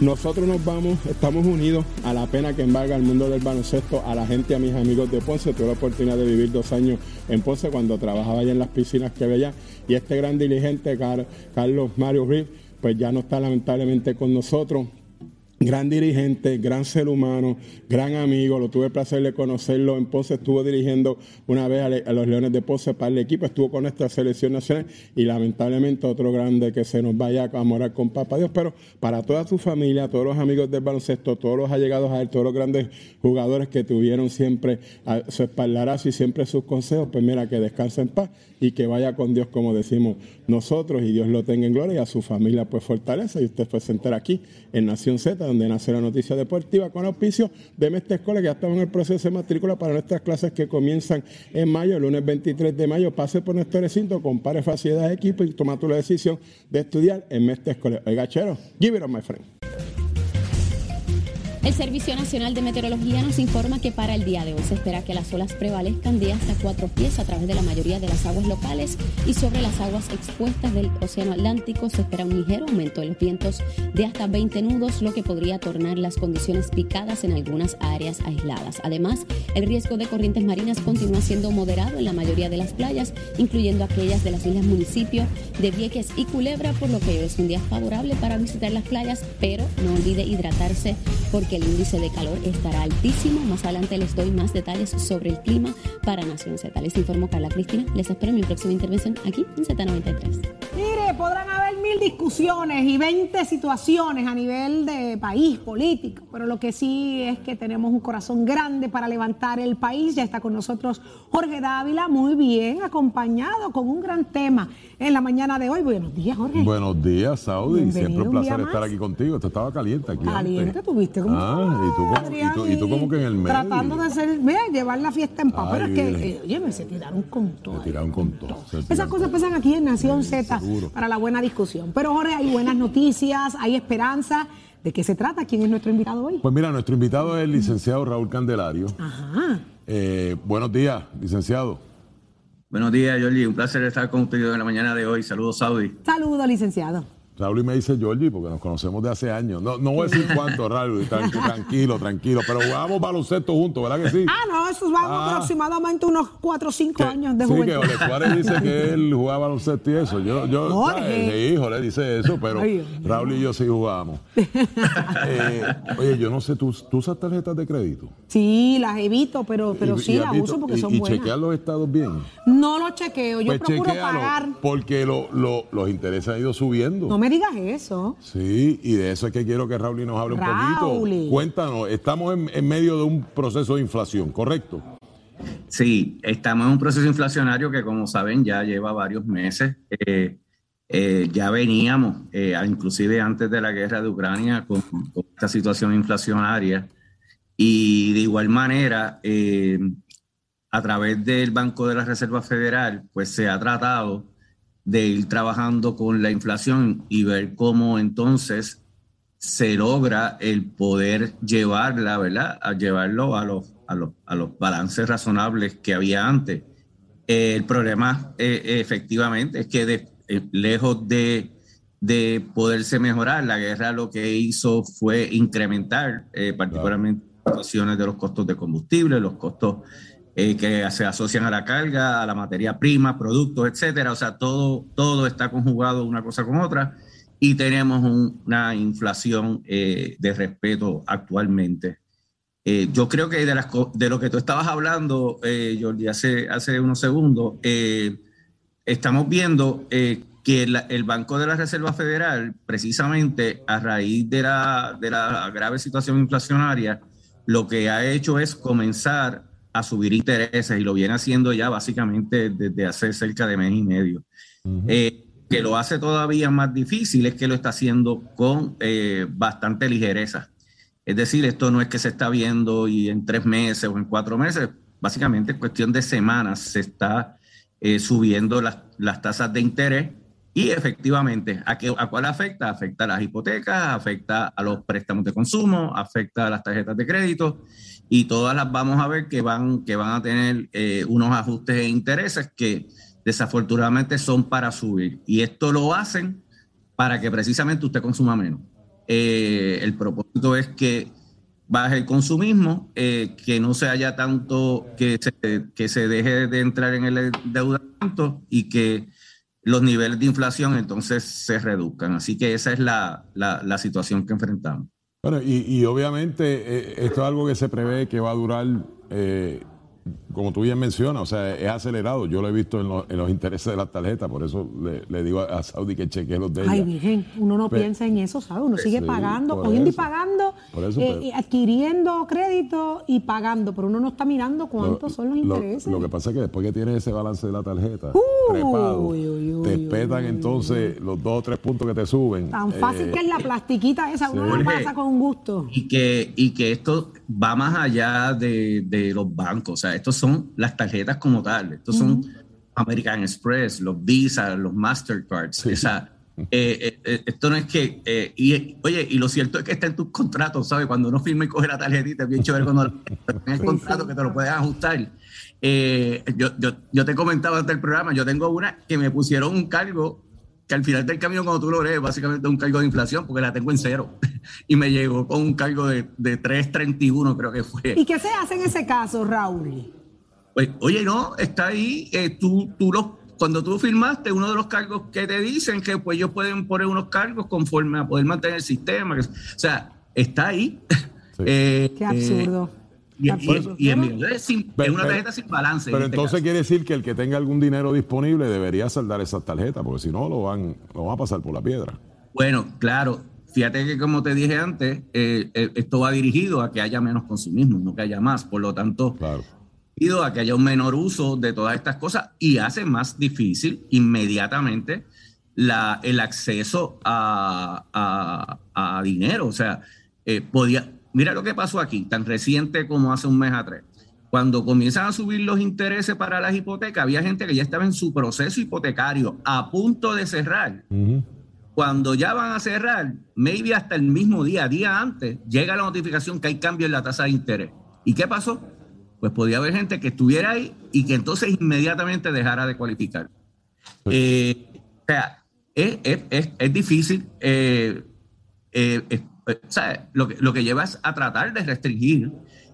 nosotros nos vamos, estamos unidos a la pena que embarga el mundo del baloncesto, a la gente, a mis amigos de Ponce. Tuve la oportunidad de vivir dos años en Ponce cuando trabajaba allá en las piscinas que veía. Y este gran dirigente, Car- Carlos Mario Riff, pues ya no está lamentablemente con nosotros. Gran dirigente, gran ser humano, gran amigo, lo tuve el placer de conocerlo. En Ponce, estuvo dirigiendo una vez a, los Leones de Ponce para el equipo, estuvo con nuestra selección nacional y lamentablemente otro grande que se nos vaya a morar con papá Dios, pero para toda su familia, todos los amigos del baloncesto, todos los allegados a él, todos los grandes jugadores que tuvieron siempre a su espaldarazo y siempre sus consejos, pues mira, que descanse en paz y que vaya con Dios como decimos nosotros y Dios lo tenga en gloria y a su familia pues fortaleza y usted pues se entera aquí en Nación Z donde nace la noticia deportiva con auspicio de Mestre Escuela que ya estamos en el proceso de matrícula para nuestras clases que comienzan en mayo, el lunes 23 de mayo pase por nuestro recinto, compare facilidades de equipo y toma tu la decisión de estudiar en Mestre Escuela. Oiga, chero, give it up my friend. El Servicio Nacional de Meteorología nos informa que para el día de hoy se espera que las olas prevalezcan de hasta cuatro pies a través de la mayoría de las aguas locales y sobre las aguas expuestas del Océano Atlántico se espera un ligero aumento de los vientos de hasta 20 nudos, lo que podría tornar las condiciones picadas en algunas áreas aisladas. Además, el riesgo de corrientes marinas continúa siendo moderado en la mayoría de las playas, incluyendo aquellas de las islas municipios de Vieques y Culebra, por lo que es un día favorable para visitar las playas, pero no olvide hidratarse porque el índice de calor estará altísimo. Más adelante les doy más detalles sobre el clima para Nación Z. Les informo Carla Cristina. Les espero en mi próxima intervención aquí en Z93. Mire, podrán haber mil discusiones y 20 situaciones a nivel de país político, pero lo que sí es que tenemos un corazón grande para levantar el país. Ya está con nosotros Jorge Dávila, muy bien, acompañado con un gran tema en la mañana de hoy. Buenos días, Jorge. Buenos días, Saudi. Bienvenido Siempre un placer estar más. aquí contigo. Esto estaba caliente aquí. Caliente, antes. tuviste como Ah, y tú, como, y, tú, y tú como que en el medio. Tratando de hacer, mira, llevar la fiesta en paz. Pero es que, eh, oye, me se tiraron con todo. Se tiraron con todo. Esas cosas pasan aquí en Nación Z seguro. para la buena discusión. Pero Jorge, hay buenas noticias, hay esperanza. ¿De qué se trata? ¿Quién es nuestro invitado hoy? Pues mira, nuestro invitado es el licenciado Raúl Candelario. Ajá. Eh, buenos días, licenciado. Buenos días, Jordi. Un placer estar contigo en la mañana de hoy. Saludos, Saudi. Saludos, licenciado. Raúl y me dice Georgie porque nos conocemos de hace años. No, no voy a decir cuánto, [laughs] Raúl. tran- Tranquilo, tranquilo. Pero jugábamos baloncesto juntos, ¿verdad que sí? Ah, no, eso vamos Ah. aproximadamente unos 4 o 5 años de sí, que juventud. Ole Suárez dice que [laughs] él jugaba baloncesto y eso. Yo, yo, Jorge. ¿sabes? Sí, Jorge dice eso, pero Ay. Raúl y yo sí jugábamos. [laughs] Eh, oye, yo no sé, ¿tú, tú usas tarjetas de crédito? Sí, las evito, pero, pero Y- sí y las uso porque y- son y buenas. chequear los estados bien. No lo chequeo, yo Pues procuro pagar. porque lo- lo- los intereses han ido subiendo. No me digas eso. Sí, y de eso es que quiero que Raúl nos hable un Raúl. poquito. Cuéntanos, estamos en, en medio de un proceso de inflación, ¿correcto? Sí, estamos en un proceso inflacionario que, como saben, ya lleva varios meses. Eh, eh, ya veníamos, eh, inclusive antes de la guerra de Ucrania, con, con esta situación inflacionaria. Y de igual manera, eh, a través del Banco de la Reserva Federal, pues se ha tratado de ir trabajando con la inflación y ver cómo entonces se logra el poder llevarla, ¿verdad? A llevarlo a los, a los, a los balances razonables que había antes. Eh, el problema, eh, efectivamente, es que de- eh, lejos de, de poderse mejorar, la guerra lo que hizo fue incrementar, eh, particularmente situaciones de los costos de combustible, los costos eh, que se asocian a la carga, a la materia prima, productos, etcétera. O sea, todo, todo está conjugado una cosa con otra y tenemos un- una inflación eh, de respeto actualmente. Eh, yo creo que de, las de lo que tú estabas hablando, eh, Jordi, hace, hace unos segundos, eh, estamos viendo eh, que la- el Banco de la Reserva Federal, precisamente a raíz de la, de la grave situación inflacionaria, lo que ha hecho es comenzar a subir intereses y lo viene haciendo ya básicamente desde hace cerca de mes y medio. Eh, que lo hace todavía más difícil es que lo está haciendo con eh, bastante ligereza. Es decir, esto no es que se está viendo y en tres meses o en cuatro meses, básicamente en cuestión de semanas se está eh, subiendo las, las tasas de interés y efectivamente, ¿a, qué, ¿a cuál afecta? Afecta a las hipotecas, afecta a los préstamos de consumo, afecta a las tarjetas de crédito y todas las vamos a ver que van, que van a tener eh, unos ajustes de intereses que desafortunadamente son para subir. Y esto lo hacen para que precisamente usted consuma menos. Eh, el propósito es que baje el consumismo, eh, que no se haya tanto, que se, que se deje de entrar en el endeudamiento y que los niveles de inflación entonces se reduzcan. Así que esa es la, la, la situación que enfrentamos. Bueno, y, y obviamente eh, esto es algo que se prevé que va a durar, eh, como tú bien mencionas, o sea, es acelerado. Yo lo he visto en, los- en los intereses de las tarjetas, por eso le, le digo a, a Saudi que chequee los de ella. Ay, Virgen, uno no Pe- piensa en eso, ¿sabes? Uno sigue Sí, pagando, cogiendo y eso. pagando, Por eso, eh, pero- y adquiriendo crédito y pagando, pero uno no está mirando cuántos son los Lo- intereses. Lo, que pasa es que después que tienes ese balance de la tarjeta Uy, trepado, uy, uy, te uy, espetan entonces los dos o tres puntos que te suben. Tan fácil Eh, que es la plastiquita esa, uno la pasa con gusto. Y que, y que esto va más allá de, de los bancos, o sea, estos son las tarjetas como tal, estos son American Express, los Visa, los Mastercards, o sea, eh, eh, eh, esto no es que, eh, y, oye, y lo cierto es que está en tus contratos, ¿sabes? Cuando uno firma y coge la tarjetita, es bien chévere cuando en el Sí, contrato sí. que te lo puedes ajustar. Yo, yo, yo te comentaba antes del programa, yo tengo una que me pusieron un cargo que al final del camino, cuando tú lo lees, básicamente es un cargo de inflación, porque la tengo en cero. [laughs] Y me llegó con un cargo de, de 3.31, creo que fue. ¿Y qué se hace en ese caso, Raúl? Pues, oye, no, está ahí. eh, tú, tú los, cuando tú firmaste, uno de los cargos que te dicen que pues ellos pueden poner unos cargos conforme a poder mantener el sistema. o sea, está ahí. [laughs] Eh, Qué eh, absurdo. Y, y- y en mi- es, sin- Pero- es una tarjeta sin balance. en Pero este entonces caso. quiere decir que el que tenga algún dinero disponible debería saldar esas tarjetas, porque si no lo van, lo van a pasar por la piedra. Bueno, claro. Fíjate que como te dije antes, eh, eh, esto va dirigido a que haya menos consumismo, no que haya más. Por lo tanto, Claro. dirigido a que haya un menor uso de todas estas cosas y hace más difícil inmediatamente la, el acceso a, a- a dinero. O sea, eh, podía, mira lo que pasó aquí, tan reciente como hace un mes atrás. Cuando comienzan a subir los intereses para las hipotecas, había gente que ya estaba en su proceso hipotecario a punto de cerrar. Cuando ya van a cerrar, maybe hasta el mismo día, día antes, llega la notificación que hay cambio en la tasa de interés. ¿Y qué pasó? Pues podía haber gente que estuviera ahí y que entonces inmediatamente dejara de cualificar. Eh, o sea, es, es- es- es difícil. eh, eh, eh, lo, que, lo que lleva es a tratar de restringir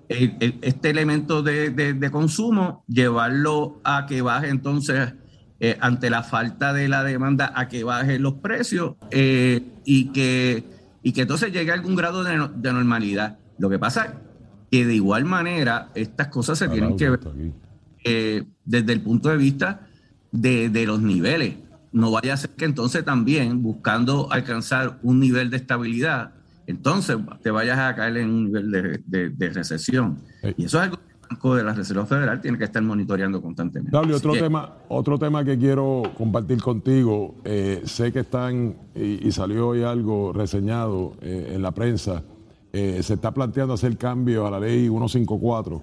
el- el- este elemento de, de- de consumo, llevarlo a que baje entonces, eh, ante la falta de la demanda, a que bajen los precios eh, y, que, y que entonces llegue a algún grado de, de normalidad. Lo que pasa es que de igual manera estas cosas se tienen que ver eh, desde el punto de vista de, de los niveles. No vaya a ser que entonces también, buscando alcanzar un nivel de estabilidad, entonces te vayas a caer en un nivel de, de- de recesión. Y eso es algo que el Banco de la Reserva Federal tiene que estar monitoreando constantemente. Dable, otro que- tema, otro tema que quiero compartir contigo. eh, sé que están, y, y salió hoy algo reseñado eh, en la prensa, eh, se está planteando hacer cambios a la ley 154,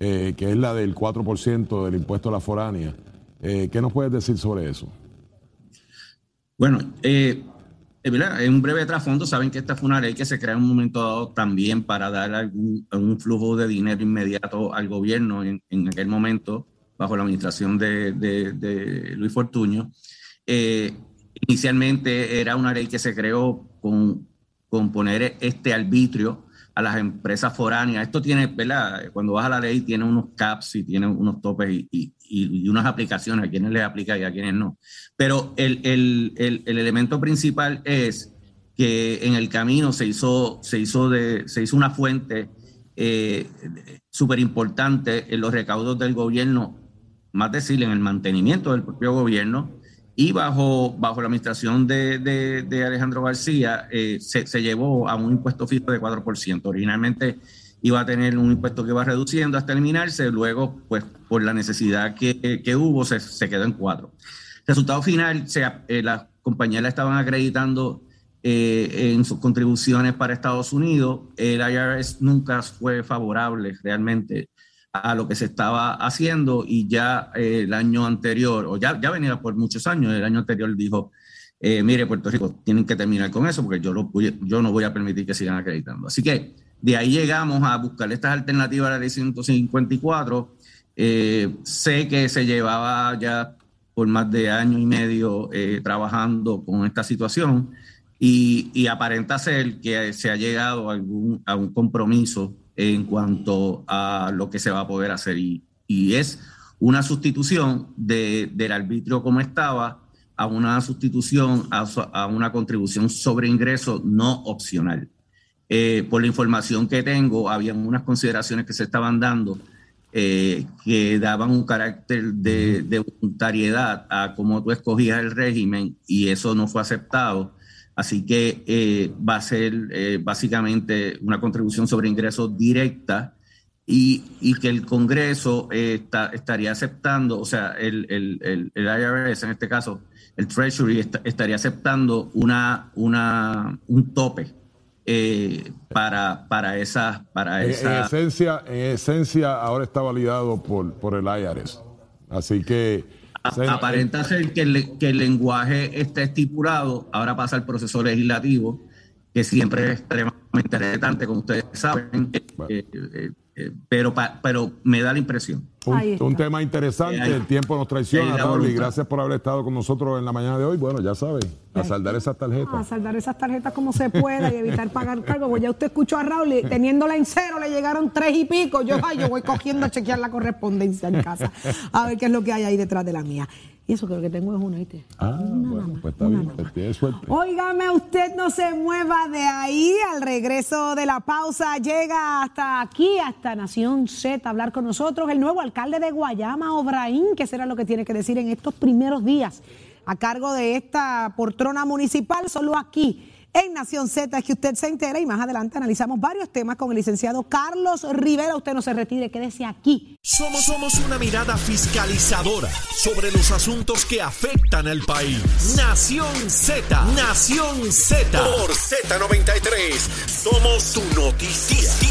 eh, que es la del 4% del impuesto a la foránea. ¿Qué nos puedes decir sobre eso? Bueno, eh. En un breve trasfondo, saben que esta fue una ley que se crea en un momento dado también para dar algún, algún flujo de dinero inmediato al gobierno en, en aquel momento, bajo la administración de, de- de Luis Fortuño. Eh, inicialmente era una ley que se creó con, con poner este arbitrio a las empresas foráneas. Esto tiene, ¿verdad? Cuando vas a la ley, tiene unos caps y tiene unos topes y, y- y- unas aplicaciones, a quienes les aplica y a quienes no. Pero el, el- el- el elemento principal es que en el camino se hizo, se hizo, de, se hizo una fuente eh, súper importante en los recaudos del gobierno, más decir, en el mantenimiento del propio gobierno, y bajo, bajo la administración de, de- Alejandro García eh, se, se llevó a un impuesto fijo de 4%. Originalmente iba a tener un impuesto que iba reduciendo hasta eliminarse, luego, pues por la necesidad que, que hubo, se, se quedó en 4. Resultado final, eh, las compañías la estaban acreditando eh, en sus contribuciones para Estados Unidos. El IRS nunca fue favorable realmente a lo que se estaba haciendo y ya eh, el año anterior, o ya, ya venía por muchos años, el año anterior dijo, eh, mire, Puerto Rico, tienen que terminar con eso porque yo, lo, yo no voy a permitir que sigan acreditando. Así que de ahí llegamos a buscar estas alternativas a la ley 154. Eh, sé que se llevaba ya por más de año y medio trabajando con esta situación y, aparenta ser que se ha llegado a un compromiso en cuanto a lo que se va a poder hacer y, es una sustitución de, del arbitrio como estaba a una sustitución a, una contribución sobre ingreso no opcional. Eh, por la información que tengo, había unas consideraciones que se estaban dando eh, que daban un carácter de, de voluntariedad a cómo tú escogías el régimen y eso no fue aceptado. Así que eh, va a ser eh, básicamente una contribución sobre ingresos directa y, y que el Congreso eh, está- estaría aceptando, o sea, el, el- el- el IRS en este caso, el Treasury est- estaría aceptando una, una, un tope eh, para, para esa... Para En, en esa esencia, en esencia, ahora está validado por, por el IRS. Así que. Aparenta ser que el, que el lenguaje está estipulado, ahora pasa al proceso legislativo, que siempre es extremadamente retante, como ustedes saben, eh, eh, eh, pero, pa- pero me da la impresión. Un, tema interesante, el tiempo nos traiciona, la Raúl, y voluntad. gracias por haber estado con nosotros en la mañana de hoy. Bueno, ya sabes, a saldar esas A tarjetas. saldar esas tarjetas como se pueda y evitar pagar cargo. Pues ya usted escuchó a Raúl, y teniéndola en cero, le llegaron tres y pico. Yo, ay, yo voy cogiendo a chequear la correspondencia en casa, a ver qué es lo que hay ahí detrás de la mía. Y eso creo que tengo es una, ¿viste? Ah, bueno, pues está bien, pues tiene suerte. Óigame, usted no se mueva de ahí. Al regreso de la pausa llega hasta aquí, hasta Nación Z, a hablar con nosotros el nuevo alcalde de Guayama, Obraín, que será lo que tiene que decir en estos primeros días a cargo de esta portrona municipal, solo aquí en Nación Z es que usted se entera y más adelante analizamos varios temas con el licenciado Carlos Rivera. Usted no se retire, quédese aquí. Somos, somos una mirada fiscalizadora sobre los asuntos que afectan al país. Nación Z, Nación Z. Por Z93, somos tu noticia.